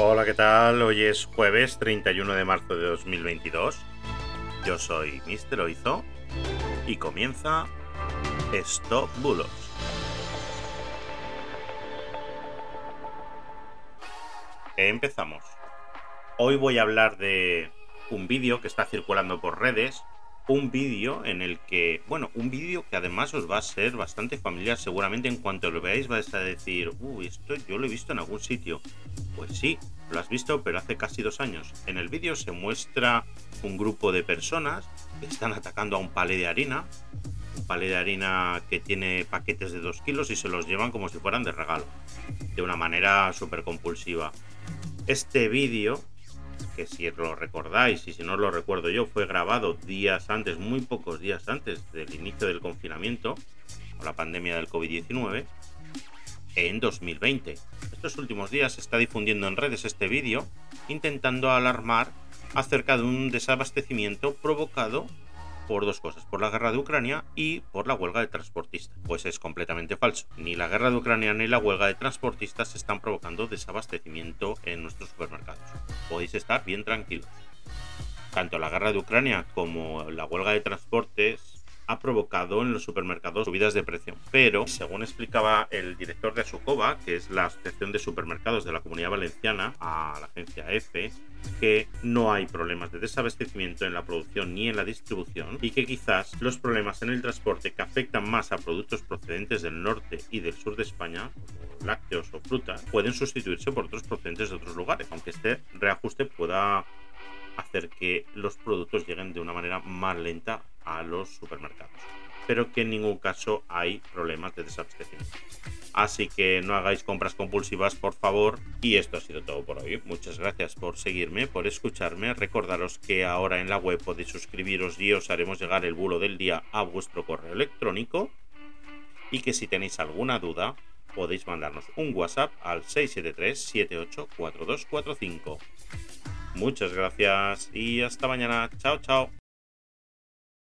Hola, ¿qué tal? Hoy es jueves 31 de marzo de 2022. Yo soy Mr. Oizo y comienza Stop Bulos. Empezamos. Hoy voy a hablar de un vídeo que está circulando por redes un vídeo en el que, bueno, un vídeo que además os va a ser bastante familiar. Seguramente en cuanto lo veáis vais a decir, uy, esto yo lo he visto en algún sitio. Pues sí, lo has visto, pero hace casi dos años. En el vídeo se muestra un grupo de personas que están atacando a un palé de harina. Un palé de harina que tiene paquetes de dos kilos y se los llevan como si fueran de regalo. De una manera súper compulsiva. Este vídeo que si lo recordáis y si no lo recuerdo yo, fue grabado días antes, muy pocos días antes del inicio del confinamiento o la pandemia del COVID-19 en 2020. Estos últimos días se está difundiendo en redes este vídeo intentando alarmar acerca de un desabastecimiento provocado por dos cosas, por la guerra de Ucrania y por la huelga de transportistas. Pues es completamente falso. Ni la guerra de Ucrania ni la huelga de transportistas están provocando desabastecimiento en nuestros supermercados. Podéis estar bien tranquilos. Tanto la guerra de Ucrania como la huelga de transportes ha provocado en los supermercados subidas de precio. Pero, según explicaba el director de Asukova, que es la Asociación de Supermercados de la Comunidad Valenciana, a la agencia EFE, que no hay problemas de desabastecimiento en la producción ni en la distribución y que quizás los problemas en el transporte que afectan más a productos procedentes del norte y del sur de España, como lácteos o frutas, pueden sustituirse por otros procedentes de otros lugares, aunque este reajuste pueda hacer que los productos lleguen de una manera más lenta a los supermercados. Pero que en ningún caso hay problemas de desabastecimiento. Así que no hagáis compras compulsivas, por favor. Y esto ha sido todo por hoy. Muchas gracias por seguirme, por escucharme. Recordaros que ahora en la web podéis suscribiros y os haremos llegar el bulo del día a vuestro correo electrónico. Y que si tenéis alguna duda, podéis mandarnos un WhatsApp al 673 784245. Muchas gracias y hasta mañana. Chao, chao.